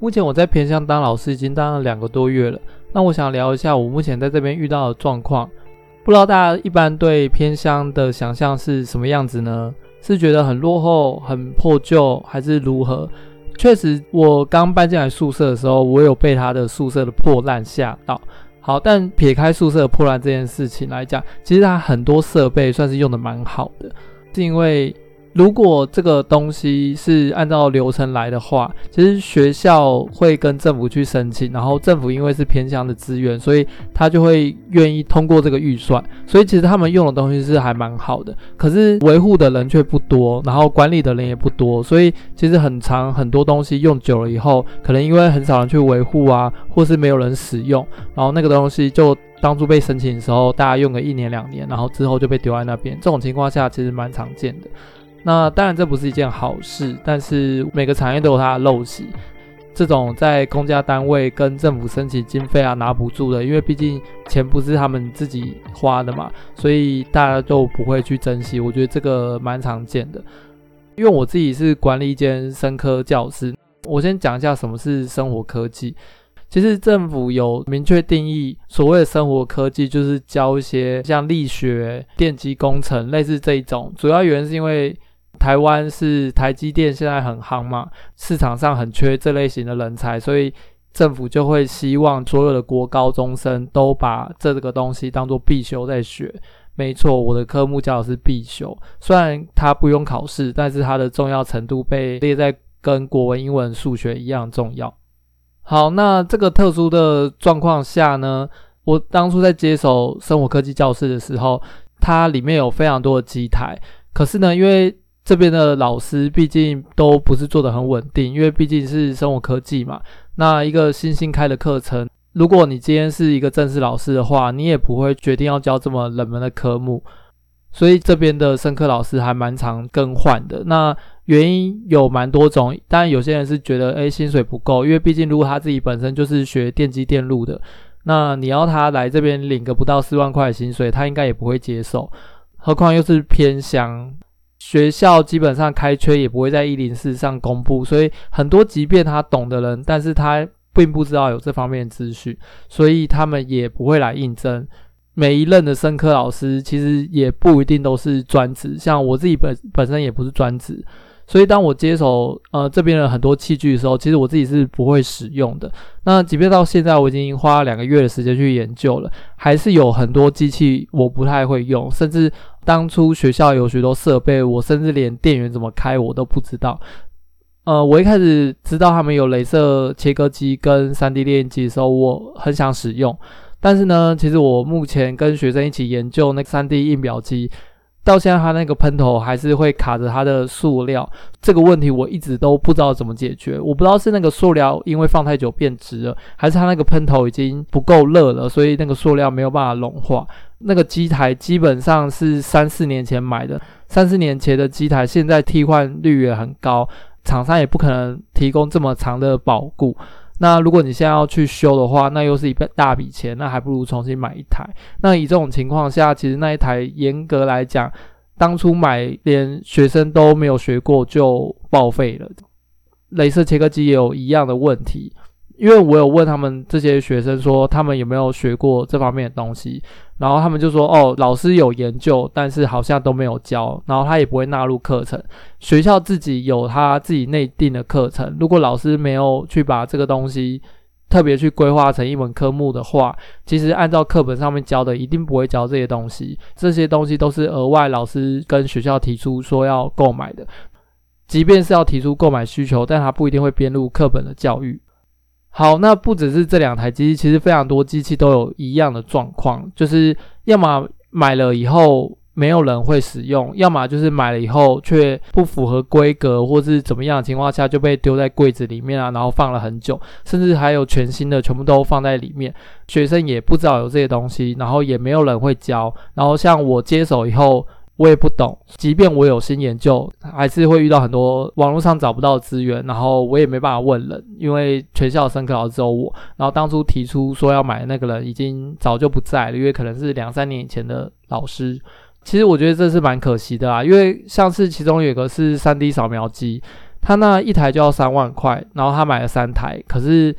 目前我在偏向当老师已经当了两个多月了，那我想聊一下我目前在这边遇到的状况。不知道大家一般对偏乡的想象是什么样子呢？是觉得很落后、很破旧，还是如何？确实，我刚搬进来宿舍的时候，我有被他的宿舍的破烂吓到。好，但撇开宿舍破烂这件事情来讲，其实他很多设备算是用的蛮好的，是因为。如果这个东西是按照流程来的话，其实学校会跟政府去申请，然后政府因为是偏向的资源，所以他就会愿意通过这个预算。所以其实他们用的东西是还蛮好的，可是维护的人却不多，然后管理的人也不多，所以其实很长很多东西用久了以后，可能因为很少人去维护啊，或是没有人使用，然后那个东西就当初被申请的时候，大家用个一年两年，然后之后就被丢在那边。这种情况下其实蛮常见的。那当然这不是一件好事，但是每个产业都有它的陋习。这种在公家单位跟政府申请经费啊拿补助的，因为毕竟钱不是他们自己花的嘛，所以大家都不会去珍惜。我觉得这个蛮常见的。因为我自己是管理一间生科教室，我先讲一下什么是生活科技。其实政府有明确定义，所谓的生活科技就是教一些像力学、电机工程类似这一种。主要原因是因为台湾是台积电现在很夯嘛，市场上很缺这类型的人才，所以政府就会希望所有的国高中生都把这个东西当做必修在学。没错，我的科目教的是必修，虽然它不用考试，但是它的重要程度被列在跟国文、英文、数学一样重要。好，那这个特殊的状况下呢，我当初在接手生活科技教室的时候，它里面有非常多的机台，可是呢，因为这边的老师毕竟都不是做得很稳定，因为毕竟是生活科技嘛。那一个新兴开的课程，如果你今天是一个正式老师的话，你也不会决定要教这么冷门的科目。所以这边的生科老师还蛮常更换的。那原因有蛮多种，但有些人是觉得，诶，薪水不够，因为毕竟如果他自己本身就是学电机电路的，那你要他来这边领个不到四万块的薪水，他应该也不会接受。何况又是偏乡。学校基本上开缺也不会在一零四上公布，所以很多即便他懂的人，但是他并不知道有这方面的资讯，所以他们也不会来应征。每一任的生科老师其实也不一定都是专职，像我自己本本身也不是专职。所以当我接手呃这边的很多器具的时候，其实我自己是不会使用的。那即便到现在我已经花两个月的时间去研究了，还是有很多机器我不太会用，甚至当初学校有许多设备，我甚至连电源怎么开我都不知道。呃，我一开始知道他们有镭射切割机跟 3D 列印机的时候，我很想使用，但是呢，其实我目前跟学生一起研究那个 3D 印表机。到现在，它那个喷头还是会卡着它的塑料，这个问题我一直都不知道怎么解决。我不知道是那个塑料因为放太久变质了，还是它那个喷头已经不够热了，所以那个塑料没有办法融化。那个机台基本上是三四年前买的，三四年前的机台现在替换率也很高，厂商也不可能提供这么长的保固。那如果你现在要去修的话，那又是一笔大笔钱，那还不如重新买一台。那以这种情况下，其实那一台严格来讲，当初买连学生都没有学过就报废了。镭射切割机也有一样的问题。因为我有问他们这些学生说，他们有没有学过这方面的东西，然后他们就说，哦，老师有研究，但是好像都没有教，然后他也不会纳入课程。学校自己有他自己内定的课程，如果老师没有去把这个东西特别去规划成一门科目的话，其实按照课本上面教的，一定不会教这些东西。这些东西都是额外老师跟学校提出说要购买的，即便是要提出购买需求，但他不一定会编入课本的教育。好，那不只是这两台机器，其实非常多机器都有一样的状况，就是要么买了以后没有人会使用，要么就是买了以后却不符合规格，或是怎么样的情况下就被丢在柜子里面啊，然后放了很久，甚至还有全新的全部都放在里面，学生也不知道有这些东西，然后也没有人会教，然后像我接手以后，我也不懂，即便我有心研究，还是会遇到很多网络上找不到资源，然后我也没办法问人，因为全校生科老师只有我，然后当初提出说要买的那个人已经早就不在了，因为可能是两三年以前的老师。其实我觉得这是蛮可惜的啊，因为像是其中有一个是 3D 扫描机，他那一台就要三万块，然后他买了三台，可是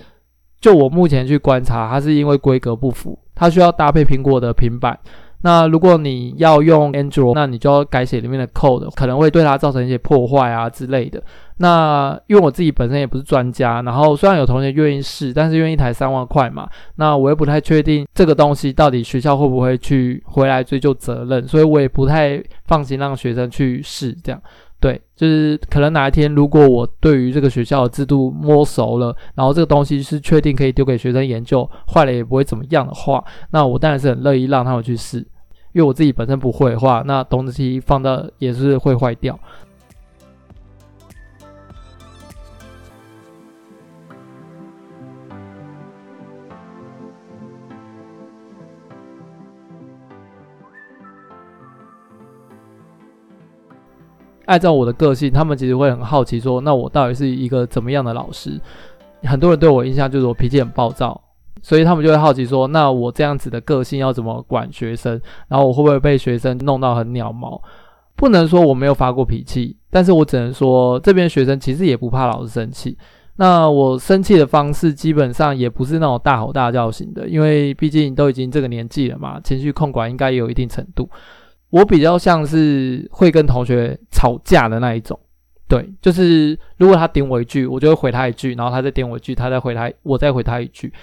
就我目前去观察，他是因为规格不符，他需要搭配苹果的平板。那如果你要用 Android，那你就要改写里面的 code，可能会对它造成一些破坏啊之类的。那因为我自己本身也不是专家，然后虽然有同学愿意试，但是因为一台三万块嘛，那我也不太确定这个东西到底学校会不会去回来追究责任，所以我也不太放心让学生去试这样。对，就是可能哪一天，如果我对于这个学校的制度摸熟了，然后这个东西是确定可以丢给学生研究，坏了也不会怎么样的话，那我当然是很乐意让他们去试，因为我自己本身不会的话，那东西放到也是会坏掉。按照我的个性，他们其实会很好奇，说：“那我到底是一个怎么样的老师？”很多人对我印象就是我脾气很暴躁，所以他们就会好奇说：“那我这样子的个性要怎么管学生？然后我会不会被学生弄到很鸟毛？”不能说我没有发过脾气，但是我只能说这边学生其实也不怕老师生气。那我生气的方式基本上也不是那种大吼大叫型的，因为毕竟都已经这个年纪了嘛，情绪控管应该也有一定程度。我比较像是会跟同学吵架的那一种，对，就是如果他顶我一句，我就会回他一句，然后他再顶我一句，他再回他，我再回他一句。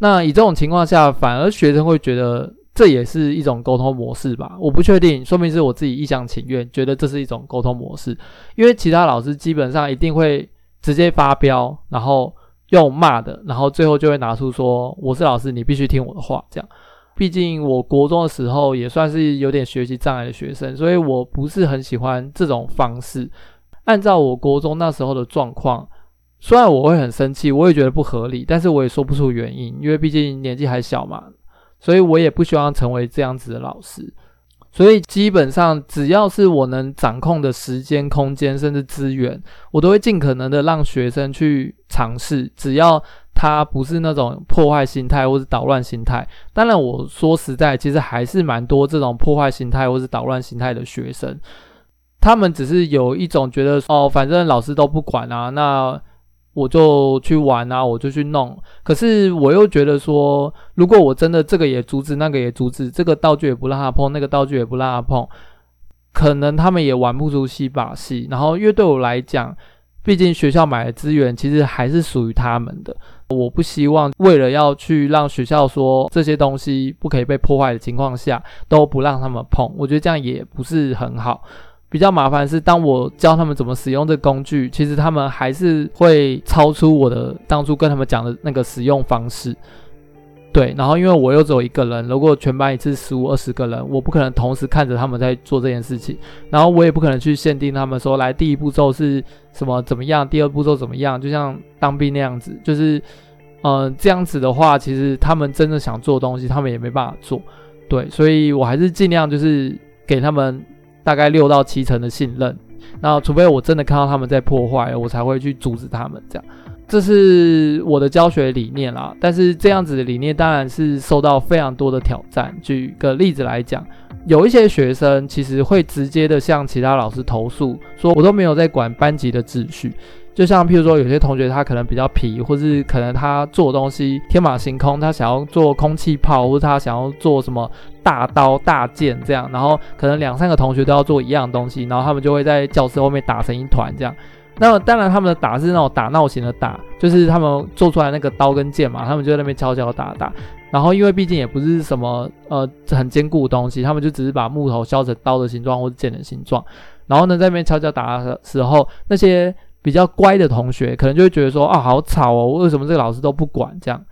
那以这种情况下，反而学生会觉得这也是一种沟通模式吧？我不确定，说明是我自己一厢情愿，觉得这是一种沟通模式。因为其他老师基本上一定会直接发飙，然后用骂的，然后最后就会拿出说：“我是老师，你必须听我的话。”这样。毕竟我国中的时候也算是有点学习障碍的学生，所以我不是很喜欢这种方式。按照我国中那时候的状况，虽然我会很生气，我也觉得不合理，但是我也说不出原因，因为毕竟年纪还小嘛，所以我也不希望成为这样子的老师。所以基本上只要是我能掌控的时间、空间甚至资源，我都会尽可能的让学生去尝试，只要。他不是那种破坏心态或是捣乱心态，当然我说实在，其实还是蛮多这种破坏心态或是捣乱心态的学生，他们只是有一种觉得哦，反正老师都不管啊，那我就去玩啊，我就去弄。可是我又觉得说，如果我真的这个也阻止，那个也阻止，这个道具也不让他碰，那个道具也不让他碰，可能他们也玩不出戏把戏。然后因为对我来讲，毕竟学校买的资源其实还是属于他们的。我不希望为了要去让学校说这些东西不可以被破坏的情况下，都不让他们碰。我觉得这样也不是很好。比较麻烦是，当我教他们怎么使用这个工具，其实他们还是会超出我的当初跟他们讲的那个使用方式。对，然后因为我又只有一个人，如果全班一次十五二十个人，我不可能同时看着他们在做这件事情，然后我也不可能去限定他们说，来第一步骤是什么怎么样，第二步骤怎么样，就像当兵那样子，就是，嗯、这样子的话，其实他们真的想做东西，他们也没办法做，对，所以我还是尽量就是给他们大概六到七成的信任，那除非我真的看到他们在破坏，我才会去阻止他们这样。这是我的教学理念啦，但是这样子的理念当然是受到非常多的挑战。举个例子来讲，有一些学生其实会直接的向其他老师投诉，说我都没有在管班级的秩序。就像譬如说，有些同学他可能比较皮，或是可能他做东西天马行空，他想要做空气炮，或者他想要做什么大刀大剑这样，然后可能两三个同学都要做一样东西，然后他们就会在教室后面打成一团这样。那么当然，他们的打是那种打闹型的打，就是他们做出来那个刀跟剑嘛，他们就在那边敲敲打打。然后因为毕竟也不是什么呃很坚固的东西，他们就只是把木头削成刀的形状或者剑的形状。然后呢，在那边敲敲打的时候，那些比较乖的同学可能就会觉得说啊，好吵哦，为什么这个老师都不管这样？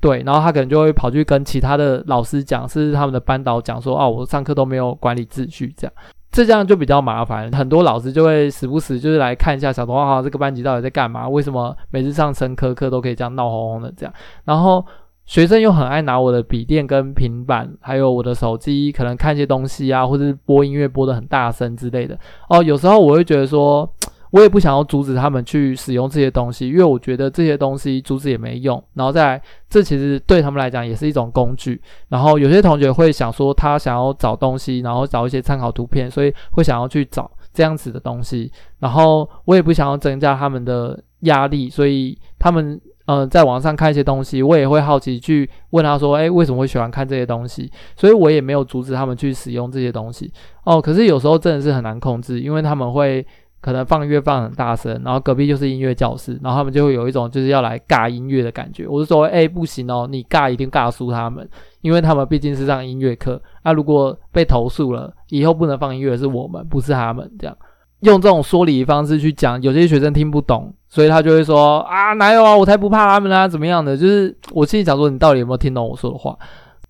对，然后他可能就会跑去跟其他的老师讲，是他们的班导讲说啊，我上课都没有管理秩序这样。这这样就比较麻烦，很多老师就会时不时就是来看一下小童啊，这个班级到底在干嘛？为什么每次上生科课都可以这样闹哄哄的这样？然后学生又很爱拿我的笔电跟平板，还有我的手机，可能看一些东西啊，或者是播音乐播得很大声之类的。哦，有时候我会觉得说，我也不想要阻止他们去使用这些东西，因为我觉得这些东西阻止也没用。然后再来，这其实对他们来讲也是一种工具。然后有些同学会想说，他想要找东西，然后找一些参考图片，所以会想要去找这样子的东西。然后我也不想要增加他们的压力，所以他们。嗯、呃，在网上看一些东西，我也会好奇去问他说：“诶，为什么会喜欢看这些东西？”所以我也没有阻止他们去使用这些东西。哦，可是有时候真的是很难控制，因为他们会可能放音乐放很大声，然后隔壁就是音乐教室，然后他们就会有一种就是要来尬音乐的感觉。我就说：“诶，不行哦，你尬一定尬输他们，因为他们毕竟是上音乐课。那、啊、如果被投诉了，以后不能放音乐是我们，不是他们。”这样用这种说理方式去讲，有些学生听不懂。所以他就会说啊，哪有啊，我才不怕他们啊，怎么样的？就是我心里想说，你到底有没有听懂我说的话？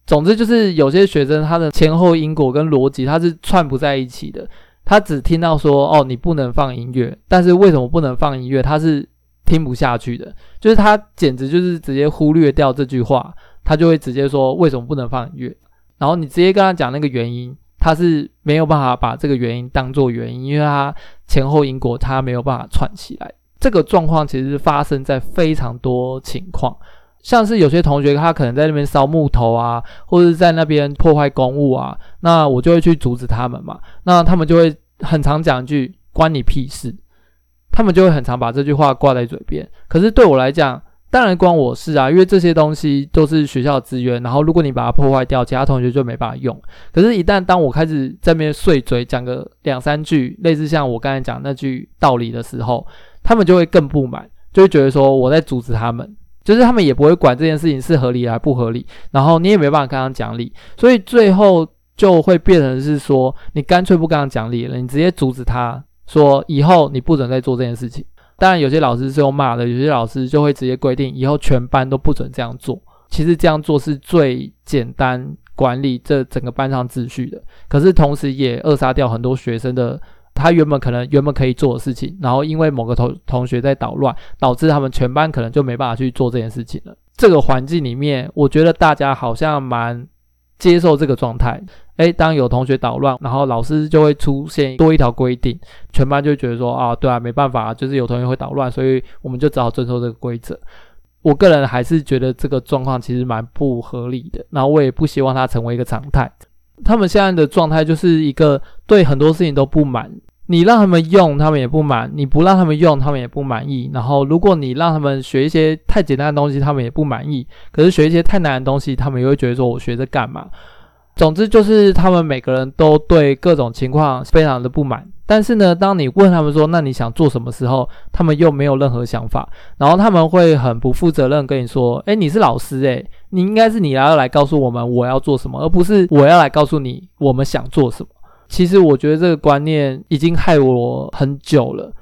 总之就是有些学生他的前后因果跟逻辑他是串不在一起的，他只听到说哦，你不能放音乐，但是为什么不能放音乐？他是听不下去的，就是他简直就是直接忽略掉这句话，他就会直接说为什么不能放音乐？然后你直接跟他讲那个原因，他是没有办法把这个原因当做原因，因为他前后因果他没有办法串起来。这个状况其实发生在非常多情况，像是有些同学他可能在那边烧木头啊，或者在那边破坏公物啊，那我就会去阻止他们嘛。那他们就会很常讲一句“关你屁事”，他们就会很常把这句话挂在嘴边。可是对我来讲，当然关我事啊，因为这些东西都是学校资源。然后如果你把它破坏掉，其他同学就没办法用。可是，一旦当我开始在那边碎嘴讲个两三句，类似像我刚才讲那句道理的时候，他们就会更不满，就会觉得说我在阻止他们，就是他们也不会管这件事情是合理还不合理，然后你也没办法跟他讲理，所以最后就会变成是说，你干脆不跟他讲理了，你直接阻止他说以后你不准再做这件事情。当然有些老师是用骂的，有些老师就会直接规定以后全班都不准这样做。其实这样做是最简单管理这整个班上秩序的，可是同时也扼杀掉很多学生的。他原本可能原本可以做的事情，然后因为某个同同学在捣乱，导致他们全班可能就没办法去做这件事情了。这个环境里面，我觉得大家好像蛮接受这个状态。诶，当有同学捣乱，然后老师就会出现多一条规定，全班就觉得说啊，对啊，没办法，就是有同学会捣乱，所以我们就只好遵守这个规则。我个人还是觉得这个状况其实蛮不合理的，然后我也不希望它成为一个常态。他们现在的状态就是一个对很多事情都不满，你让他们用，他们也不满；你不让他们用，他们也不满意。然后，如果你让他们学一些太简单的东西，他们也不满意。可是学一些太难的东西，他们也会觉得说：“我学这干嘛？”总之就是他们每个人都对各种情况非常的不满。但是呢，当你问他们说，那你想做什么时候，他们又没有任何想法，然后他们会很不负责任跟你说：“诶，你是老师诶，你应该是你要来告诉我们我要做什么，而不是我要来告诉你我们想做什么。”其实我觉得这个观念已经害我很久了。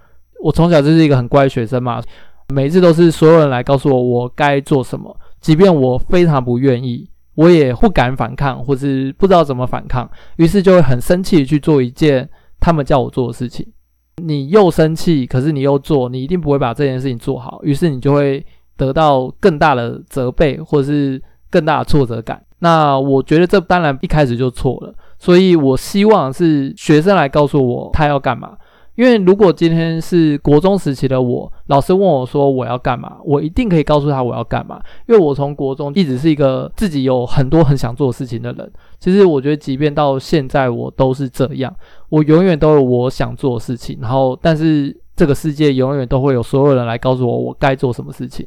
我从小就是一个很乖的学生嘛，每一次都是所有人来告诉我我该做什么，即便我非常不愿意，我也不敢反抗，或是不知道怎么反抗，于是就会很生气去做一件。他们叫我做的事情，你又生气，可是你又做，你一定不会把这件事情做好，于是你就会得到更大的责备，或者是更大的挫折感。那我觉得这当然一开始就错了，所以我希望是学生来告诉我他要干嘛。因为如果今天是国中时期的我，老师问我说我要干嘛，我一定可以告诉他我要干嘛。因为我从国中一直是一个自己有很多很想做的事情的人。其实我觉得，即便到现在我都是这样，我永远都有我想做的事情。然后，但是这个世界永远都会有所有人来告诉我我该做什么事情。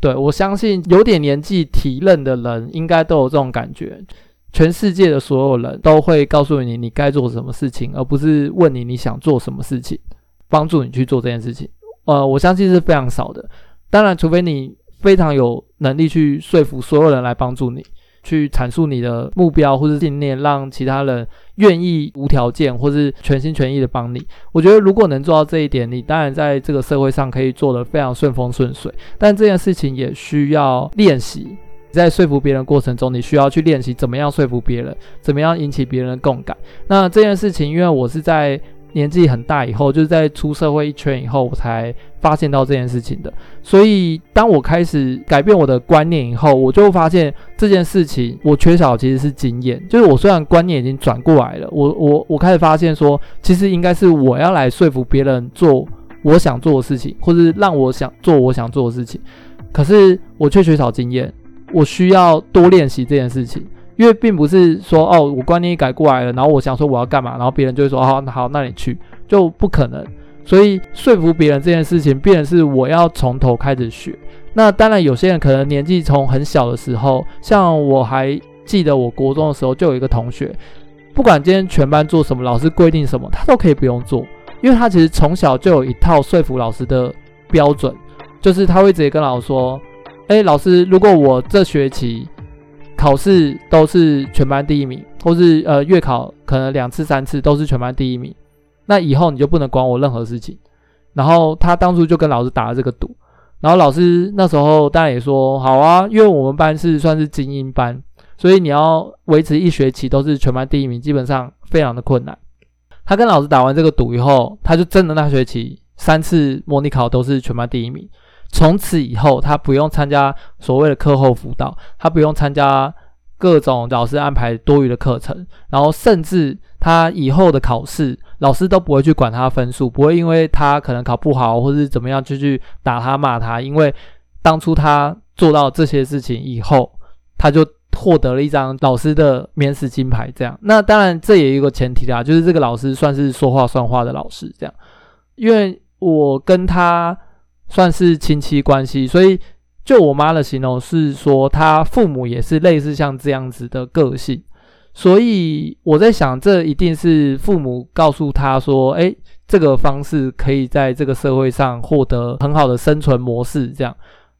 对，我相信有点年纪体认的人应该都有这种感觉。全世界的所有人都会告诉你你该做什么事情，而不是问你你想做什么事情，帮助你去做这件事情。呃，我相信是非常少的。当然，除非你非常有能力去说服所有人来帮助你，去阐述你的目标或是信念，让其他人愿意无条件或是全心全意的帮你。我觉得如果能做到这一点，你当然在这个社会上可以做得非常顺风顺水。但这件事情也需要练习。在说服别人过程中，你需要去练习怎么样说服别人，怎么样引起别人的共感。那这件事情，因为我是在年纪很大以后，就是在出社会一圈以后，我才发现到这件事情的。所以，当我开始改变我的观念以后，我就发现这件事情我缺少其实是经验。就是我虽然观念已经转过来了，我我我开始发现说，其实应该是我要来说服别人做我想做的事情，或是让我想做我想做的事情。可是我却缺少经验，我需要多练习这件事情。因为并不是说哦，我观念一改过来了，然后我想说我要干嘛，然后别人就会说哦，好，那你去，就不可能。所以说服别人这件事情，变成是我要从头开始学。那当然，有些人可能年纪从很小的时候，像我还记得我国中的时候，就有一个同学，不管今天全班做什么，老师规定什么，他都可以不用做，因为他其实从小就有一套说服老师的标准，就是他会直接跟老师说，哎，老师，如果我这学期考试都是全班第一名，或是呃月考可能两次三次都是全班第一名，那以后你就不能管我任何事情。然后他当初就跟老师打了这个赌，然后老师那时候当然也说好啊，因为我们班是算是精英班，所以你要维持一学期都是全班第一名，基本上非常的困难。他跟老师打完这个赌以后，他就真的那学期三次模拟考都是全班第一名。从此以后，他不用参加所谓的课后辅导，他不用参加各种老师安排多余的课程，然后甚至他以后的考试，老师都不会去管他分数，不会因为他可能考不好或是怎么样就去打他骂他，因为当初他做到这些事情以后，他就获得了一张老师的免死金牌。这样，那当然这也有一个前提啦，就是这个老师算是说话算话的老师，这样，因为我跟他。算是亲戚关系，所以就我妈的形容是说，她父母也是类似像这样子的个性，所以我在想，这一定是父母告诉她说，诶，这个方式可以在这个社会上获得很好的生存模式。这样，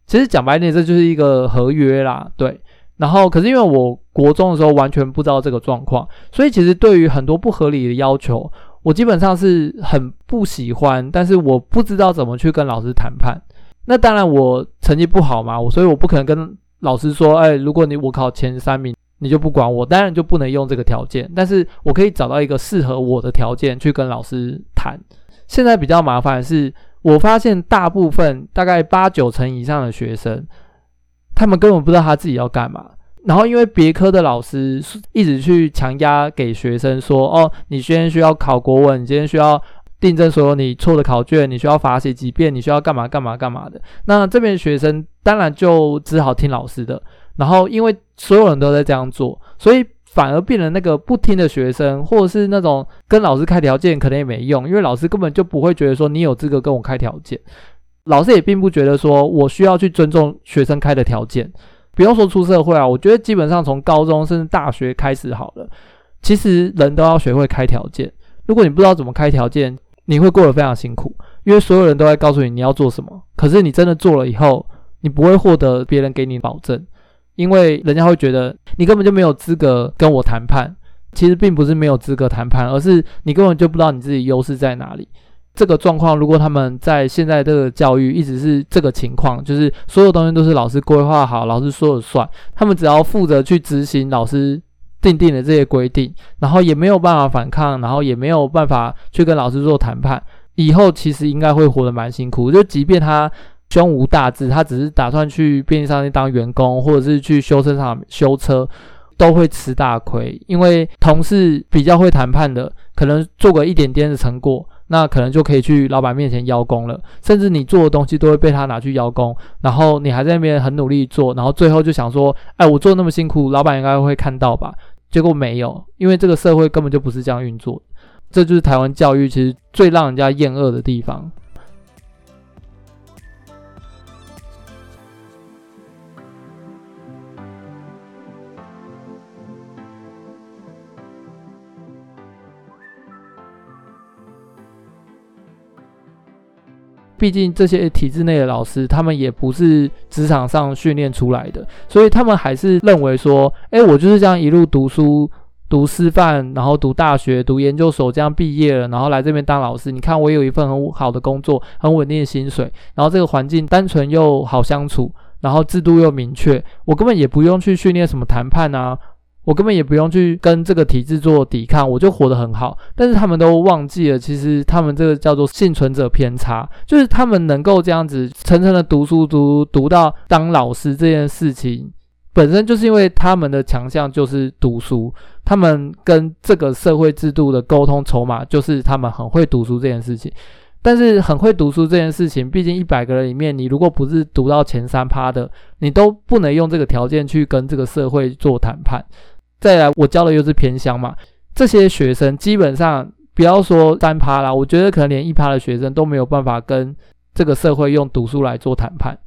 其实讲白点，这就是一个合约啦，对。然后，可是因为我国中的时候完全不知道这个状况，所以其实对于很多不合理的要求。我基本上是很不喜欢，但是我不知道怎么去跟老师谈判。那当然，我成绩不好嘛，我所以我不可能跟老师说，哎，如果你我考前三名，你就不管我，当然就不能用这个条件。但是我可以找到一个适合我的条件去跟老师谈。现在比较麻烦的是，我发现大部分大概八九成以上的学生，他们根本不知道他自己要干嘛。然后，因为别科的老师一直去强压给学生说：“哦，你今天需要考国文，你今天需要订正所有你错的考卷，你需要罚写几遍，你需要干嘛干嘛干嘛的。”那这边学生当然就只好听老师的。然后，因为所有人都在这样做，所以反而变成那个不听的学生，或者是那种跟老师开条件可能也没用，因为老师根本就不会觉得说你有资格跟我开条件，老师也并不觉得说我需要去尊重学生开的条件。不用说出社会啊，我觉得基本上从高中甚至大学开始好了。其实人都要学会开条件。如果你不知道怎么开条件，你会过得非常辛苦，因为所有人都在告诉你你要做什么。可是你真的做了以后，你不会获得别人给你保证，因为人家会觉得你根本就没有资格跟我谈判。其实并不是没有资格谈判，而是你根本就不知道你自己优势在哪里。这个状况，如果他们在现在这个教育一直是这个情况，就是所有东西都是老师规划好，老师说了算，他们只要负责去执行老师定定的这些规定，然后也没有办法反抗，然后也没有办法去跟老师做谈判，以后其实应该会活得蛮辛苦。就即便他胸无大志，他只是打算去便利商店当员工，或者是去修车厂修车，都会吃大亏，因为同事比较会谈判的，可能做个一点点的成果。那可能就可以去老板面前邀功了，甚至你做的东西都会被他拿去邀功，然后你还在那边很努力做，然后最后就想说，哎，我做那么辛苦，老板应该会看到吧？结果没有，因为这个社会根本就不是这样运作，这就是台湾教育其实最让人家厌恶的地方。毕竟这些体制内的老师，他们也不是职场上训练出来的，所以他们还是认为说，哎，我就是这样一路读书、读师范，然后读大学、读研究所，这样毕业了，然后来这边当老师。你看，我有一份很好的工作，很稳定的薪水，然后这个环境单纯又好相处，然后制度又明确，我根本也不用去训练什么谈判啊，我根本也不用去跟这个体制做抵抗，我就活得很好。但是他们都忘记了，其实他们这个叫做幸存者偏差，就是他们能够这样子层层的读书读读到当老师这件事情，本身就是因为他们的强项就是读书，他们跟这个社会制度的沟通筹码就是他们很会读书这件事情。但是很会读书这件事情，毕竟一百个人里面，你如果不是读到前三趴的，你都不能用这个条件去跟这个社会做谈判。再来，我教的又是偏乡嘛，这些学生基本上不要说三趴啦，我觉得可能连一趴的学生都没有办法跟这个社会用读书来做谈判。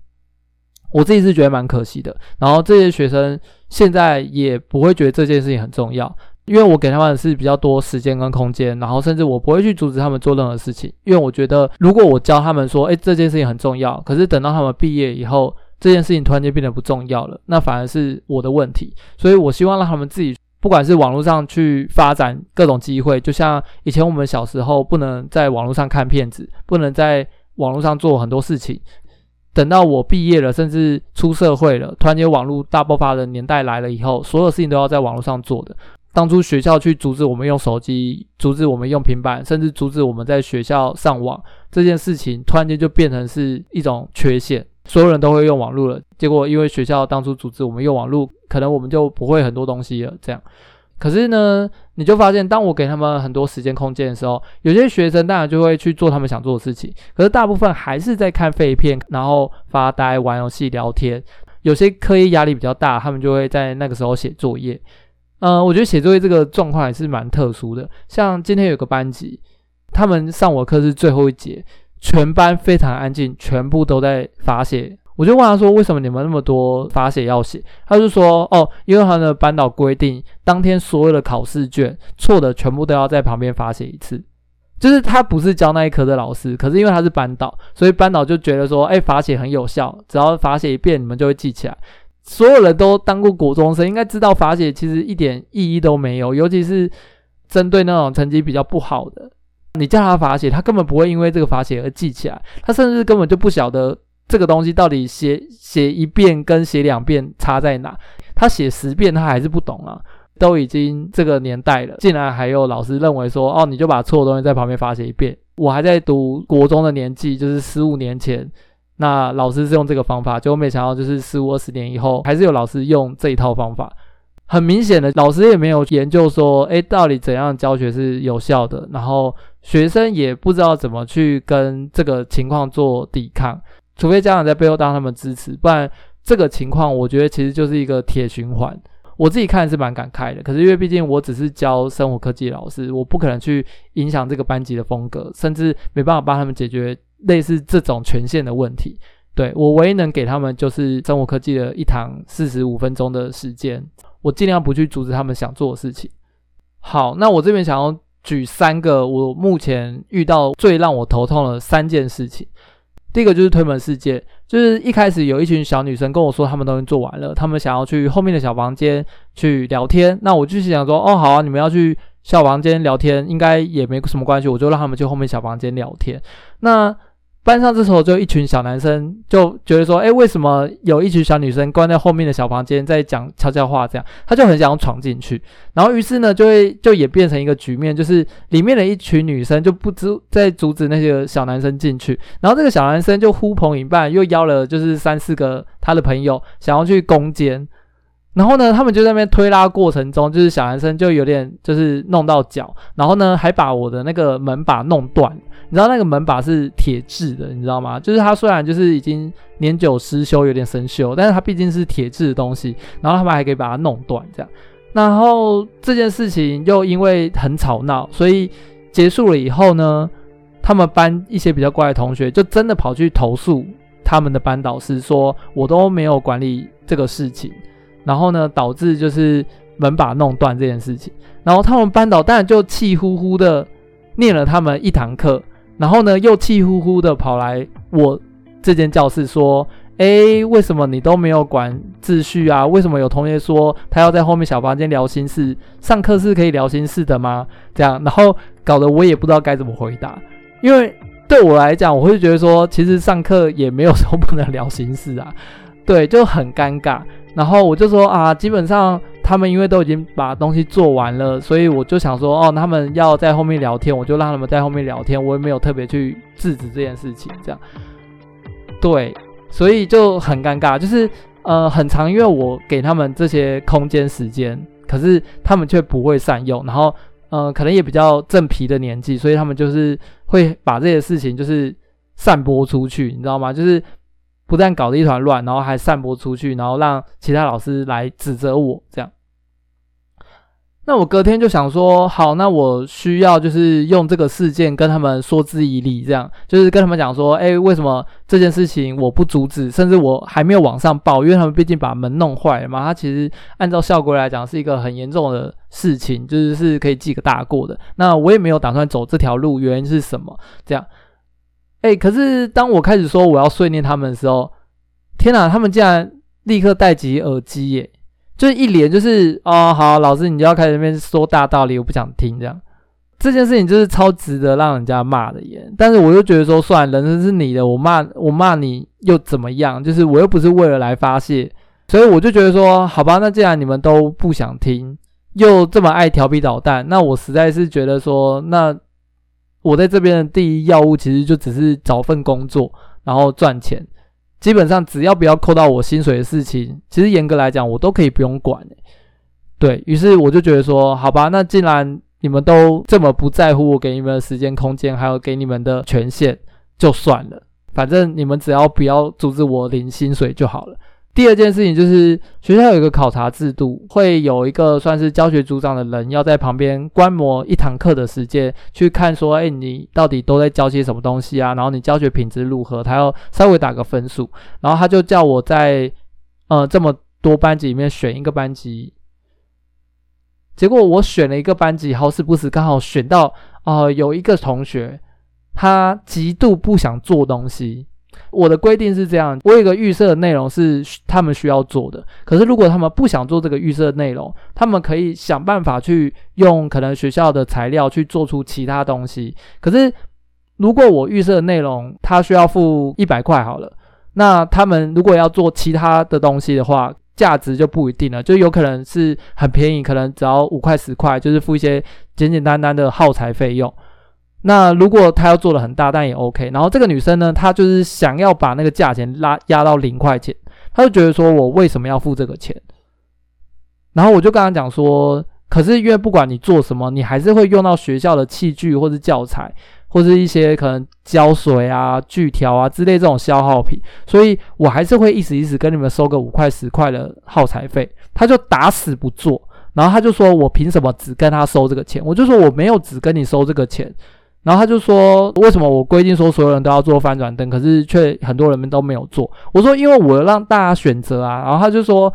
我自己是觉得蛮可惜的。然后这些学生现在也不会觉得这件事情很重要。因为我给他们的是比较多时间跟空间，然后甚至我不会去阻止他们做任何事情，因为我觉得如果我教他们说，诶，这件事情很重要，可是等到他们毕业以后，这件事情突然间变得不重要了，那反而是我的问题。所以我希望让他们自己，不管是网络上去发展各种机会，就像以前我们小时候不能在网络上看片子，不能在网络上做很多事情，等到我毕业了，甚至出社会了，突然间网络大爆发的年代来了以后，所有事情都要在网络上做的。当初学校去阻止我们用手机，阻止我们用平板，甚至阻止我们在学校上网这件事情，突然间就变成是一种缺陷。所有人都会用网络了，结果因为学校当初组织我们用网络，可能我们就不会很多东西了。这样，可是呢，你就发现，当我给他们很多时间空间的时候，有些学生当然就会去做他们想做的事情，可是大部分还是在看废片，然后发呆、玩游戏、聊天。有些课业压力比较大，他们就会在那个时候写作业。嗯，我觉得写作业这个状况也是蛮特殊的。像今天有个班级，他们上我课是最后一节，全班非常安静，全部都在罚写。我就问他说：“为什么你们那么多罚写要写？”他就说：“哦，因为他的班导规定，当天所有的考试卷错的全部都要在旁边罚写一次。就是他不是教那一科的老师，可是因为他是班导，所以班导就觉得说：哎，罚写很有效，只要罚写一遍，你们就会记起来。”所有人都当过国中生，应该知道罚写其实一点意义都没有，尤其是针对那种成绩比较不好的，你叫他罚写，他根本不会因为这个罚写而记起来，他甚至根本就不晓得这个东西到底写写一遍跟写两遍差在哪，他写十遍他还是不懂啊，都已经这个年代了，竟然还有老师认为说，哦，你就把错的东西在旁边罚写一遍，我还在读国中的年纪，就是十五年前。那老师是用这个方法，结果没想到就是十五二十年以后，还是有老师用这一套方法。很明显的，老师也没有研究说，诶，到底怎样教学是有效的，然后学生也不知道怎么去跟这个情况做抵抗，除非家长在背后当他们支持，不然这个情况我觉得其实就是一个铁循环。我自己看是蛮感慨的，可是因为毕竟我只是教生活科技老师，我不可能去影响这个班级的风格，甚至没办法帮他们解决。类似这种权限的问题，对，我唯一能给他们就是生活科技的一堂四十五分钟的时间，我尽量不去阻止他们想做的事情。好，那我这边想要举三个我目前遇到最让我头痛的三件事情。第一个就是推门事件，就是一开始有一群小女生跟我说她们都已经做完了，她们想要去后面的小房间去聊天，那我就是想说，哦，好啊，你们要去。小房间聊天应该也没什么关系，我就让她们去后面小房间聊天。那班上这时候就一群小男生就觉得说，诶，为什么有一群小女生关在后面的小房间在讲悄悄话？这样他就很想要闯进去。然后于是呢，就会就也变成一个局面，就是里面的一群女生就不知在阻止那些小男生进去。然后这个小男生就呼朋引伴，又邀了就是三四个他的朋友想要去攻坚。然后呢，他们就在那边推拉过程中，就是小男生就有点就是弄到脚，然后呢还把我的那个门把弄断。你知道那个门把是铁制的，你知道吗？就是它虽然就是已经年久失修，有点生锈，但是它毕竟是铁制的东西。然后他们还可以把它弄断这样。然后这件事情又因为很吵闹，所以结束了以后呢，他们班一些比较乖的同学就真的跑去投诉他们的班导师，说我都没有管理这个事情。然后呢，导致就是门把弄断这件事情。然后他们班导当然就气呼呼的念了他们一堂课，然后呢又气呼呼的跑来我这间教室说：“诶，为什么你都没有管秩序啊？为什么有同学说他要在后面小房间聊心事？上课是可以聊心事的吗？”这样，然后搞得我也不知道该怎么回答，因为对我来讲，我会觉得说，其实上课也没有说不能聊心事啊，对，就很尴尬。然后我就说啊，基本上他们因为都已经把东西做完了，所以我就想说，哦，他们要在后面聊天，我就让他们在后面聊天，我也没有特别去制止这件事情，这样。对，所以就很尴尬，就是呃很长，因为我给他们这些空间时间，可是他们却不会善用，然后呃可能也比较正皮的年纪，所以他们就是会把这些事情就是散播出去，你知道吗？就是。不但搞得一团乱，然后还散播出去，然后让其他老师来指责我这样。那我隔天就想说，好，那我需要就是用这个事件跟他们说之以理，这样就是跟他们讲说，哎，为什么这件事情我不阻止，甚至我还没有往上报，因为他们毕竟把门弄坏了嘛。他其实按照校规来讲是一个很严重的事情，就是是可以记个大过的。那我也没有打算走这条路，原因是什么？这样。哎、可是当我开始说我要训练他们的时候，天哪，他们竟然立刻戴起耳机耶，就是一脸就是哦，好，老师你就要开始那边说大道理，我不想听这样。这件事情就是超值得让人家骂的耶，但是我又觉得说，算，人生是你的，我骂我骂你又怎么样？就是我又不是为了来发泄，所以我就觉得说，好吧，那既然你们都不想听，又这么爱调皮捣蛋，那我实在是觉得说，那。我在这边的第一要务其实就只是找份工作，然后赚钱。基本上只要不要扣到我薪水的事情，其实严格来讲我都可以不用管。对，于是我就觉得说，好吧，那既然你们都这么不在乎我给你们的时间、空间，还有给你们的权限，就算了。反正你们只要不要阻止我领薪水就好了。第二件事情就是学校有一个考察制度，会有一个算是教学组长的人要在旁边观摩一堂课的时间，去看说，哎，你到底都在教些什么东西啊？然后你教学品质如何？他要稍微打个分数。然后他就叫我在呃这么多班级里面选一个班级。结果我选了一个班级，好死不死刚好选到呃有一个同学，他极度不想做东西。我的规定是这样，我有一个预设的内容是他们需要做的。可是如果他们不想做这个预设内容，他们可以想办法去用可能学校的材料去做出其他东西。可是如果我预设的内容他需要付一百块好了，那他们如果要做其他的东西的话，价值就不一定了，就有可能是很便宜，可能只要五块十块，就是付一些简简单单的耗材费用。那如果他要做的很大，但也 OK。然后这个女生呢，她就是想要把那个价钱拉压到零块钱，她就觉得说我为什么要付这个钱？然后我就跟她讲说，可是因为不管你做什么，你还是会用到学校的器具或是教材，或是一些可能胶水啊、锯条啊之类这种消耗品，所以我还是会一时一时跟你们收个五块十块的耗材费。她就打死不做，然后她就说我凭什么只跟她收这个钱？我就说我没有只跟你收这个钱。然后他就说：“为什么我规定说所有人都要做翻转灯，可是却很多人们都没有做？”我说：“因为我让大家选择啊。”然后他就说：“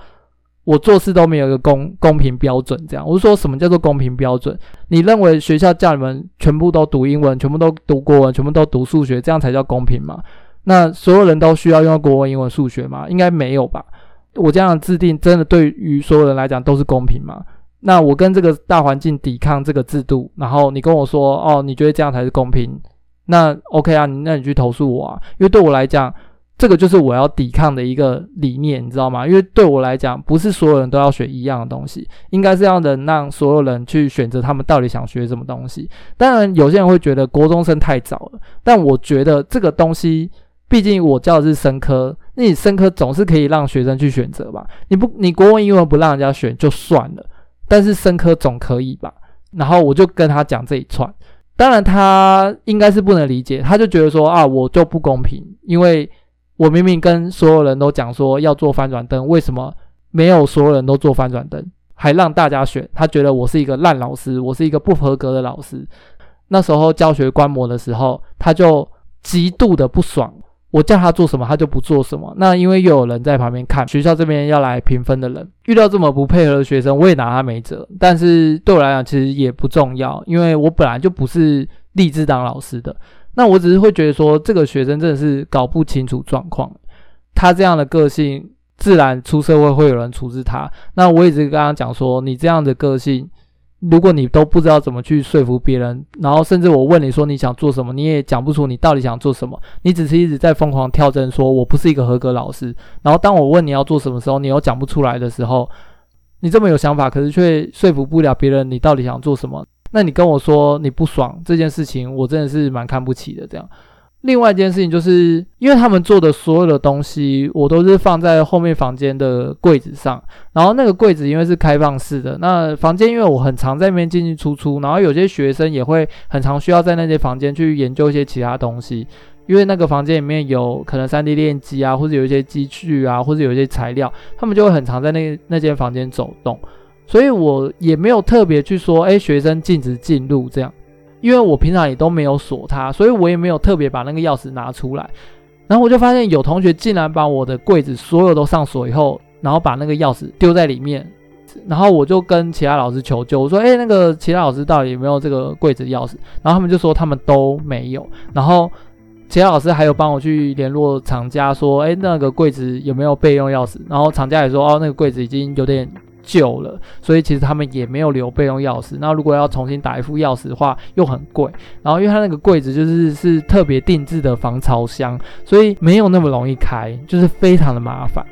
我做事都没有一个公公平标准。”这样，我就说什么叫做公平标准？你认为学校叫你们全部都读英文，全部都读国文，全部都读数学，这样才叫公平吗？那所有人都需要用到国文、英文、数学吗？应该没有吧？我这样的制定真的对于所有人来讲都是公平吗？那我跟这个大环境抵抗这个制度，然后你跟我说，哦，你觉得这样才是公平？那 OK 啊，你那你去投诉我啊，因为对我来讲，这个就是我要抵抗的一个理念，你知道吗？因为对我来讲，不是所有人都要学一样的东西，应该是要能让所有人去选择他们到底想学什么东西。当然，有些人会觉得国中生太早了，但我觉得这个东西，毕竟我教的是生科，那你生科总是可以让学生去选择吧？你不，你国文、英文不让人家选就算了。但是生科总可以吧？然后我就跟他讲这一串，当然他应该是不能理解，他就觉得说啊，我就不公平，因为我明明跟所有人都讲说要做翻转灯，为什么没有所有人都做翻转灯，还让大家选？他觉得我是一个烂老师，我是一个不合格的老师。那时候教学观摩的时候，他就极度的不爽。我叫他做什么，他就不做什么。那因为又有人在旁边看，学校这边要来评分的人遇到这么不配合的学生，我也拿他没辙。但是对我来讲，其实也不重要，因为我本来就不是立志当老师的。那我只是会觉得说，这个学生真的是搞不清楚状况。他这样的个性，自然出社会会有人处置他。那我一直跟他讲说，你这样的个性。如果你都不知道怎么去说服别人，然后甚至我问你说你想做什么，你也讲不出你到底想做什么，你只是一直在疯狂跳针，说我不是一个合格老师。然后当我问你要做什么时候，你又讲不出来的时候，你这么有想法，可是却说服不了别人，你到底想做什么？那你跟我说你不爽这件事情，我真的是蛮看不起的。这样，另外一件事情就是，因为他们做的所有的东西，我都是放在后面房间的柜子上，然后那个柜子因为是开放式的，那房间因为我很常在那边进进出出，然后有些学生也会很常需要在那些房间去研究一些其他东西。因为那个房间里面有可能 3D 列印机啊，或者有一些机具啊，或者有一些材料，他们就会很常在那那间房间走动，所以我也没有特别去说，哎，学生禁止进入这样，因为我平常也都没有锁它，所以我也没有特别把那个钥匙拿出来。然后我就发现有同学竟然把我的柜子所有都上锁以后，然后把那个钥匙丢在里面，然后我就跟其他老师求救，我说，哎，那个其他老师到底有没有这个柜子钥匙？然后他们就说他们都没有，然后。其他老师还有帮我去联络厂家，说，诶，那个柜子有没有备用钥匙？然后厂家也说，哦，那个柜子已经有点旧了，所以其实他们也没有留备用钥匙。那如果要重新打一副钥匙的话，又很贵。然后因为他那个柜子就是是特别定制的防潮箱，所以没有那么容易开，就是非常的麻烦。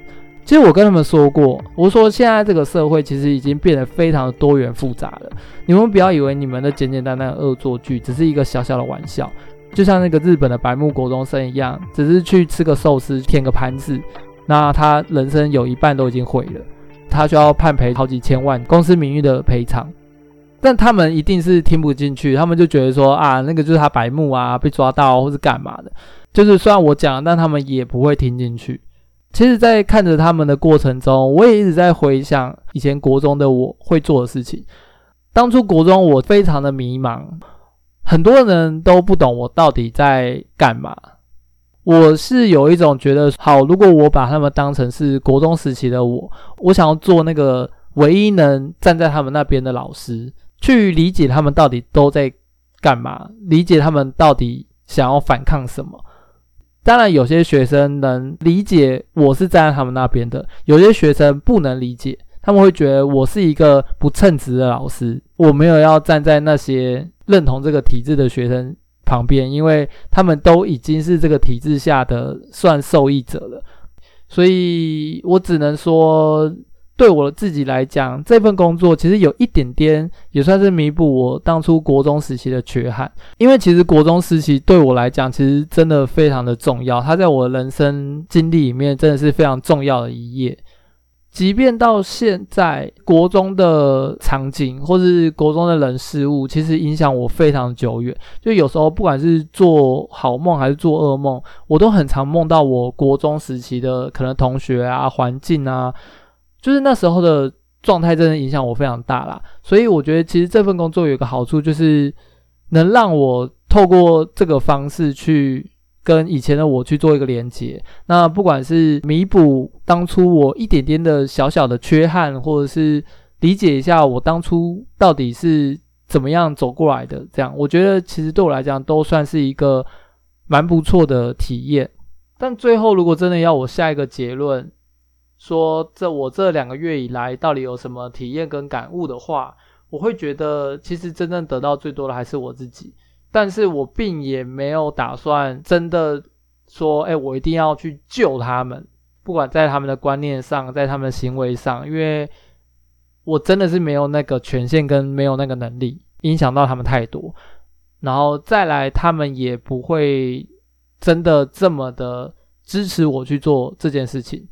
其实我跟他们说过，我说现在这个社会其实已经变得非常的多元复杂了，你们不要以为你们的简简单单的恶作剧只是一个小小的玩笑。就像那个日本的白木国中生一样，只是去吃个寿司，舔个盘子，那他人生有一半都已经毁了，他需要判赔好几千万公司名誉的赔偿。但他们一定是听不进去，他们就觉得说啊，那个就是他白目啊，被抓到或是干嘛的。就是虽然我讲，但他们也不会听进去。其实，在看着他们的过程中，我也一直在回想以前国中的我会做的事情。当初国中我非常的迷茫。很多人都不懂我到底在干嘛。我是有一种觉得，好，如果我把他们当成是国中时期的我，我想要做那个唯一能站在他们那边的老师，去理解他们到底都在干嘛，理解他们到底想要反抗什么。当然，有些学生能理解我是站在他们那边的，有些学生不能理解，他们会觉得我是一个不称职的老师，我没有要站在那些。认同这个体制的学生旁边，因为他们都已经是这个体制下的算受益者了，所以我只能说，对我自己来讲，这份工作其实有一点点也算是弥补我当初国中时期的缺憾，因为其实国中时期对我来讲，其实真的非常的重要，它在我人生经历里面真的是非常重要的一页。即便到现在，国中的场景或是国中的人事物，其实影响我非常久远。就有时候，不管是做好梦还是做噩梦，我都很常梦到我国中时期的可能同学啊、环境啊，就是那时候的状态，真的影响我非常大啦。所以我觉得，其实这份工作有个好处，就是能让我透过这个方式去。跟以前的我去做一个连接，那不管是弥补当初我一点点的小小的缺憾，或者是理解一下我当初到底是怎么样走过来的，这样我觉得其实对我来讲都算是一个蛮不错的体验。但最后如果真的要我下一个结论，说这我这两个月以来到底有什么体验跟感悟的话，我会觉得其实真正得到最多的还是我自己。但是我并也没有打算真的说，哎，我一定要去救他们，不管在他们的观念上，在他们的行为上，因为我真的是没有那个权限跟没有那个能力影响到他们太多。然后再来，他们也不会真的这么的支持我去做这件事情。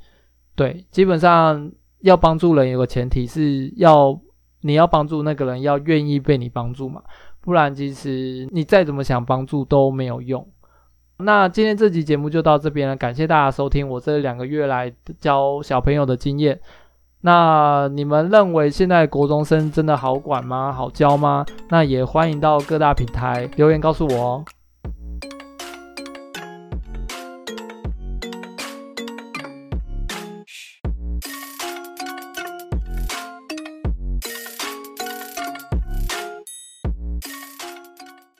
对，基本上要帮助人，有个前提是要你要帮助那个人，要愿意被你帮助嘛。不然，其实你再怎么想帮助都没有用。那今天这集节目就到这边了，感谢大家收听我这两个月来教小朋友的经验。那你们认为现在国中生真的好管吗？好教吗？那也欢迎到各大平台留言告诉我哦。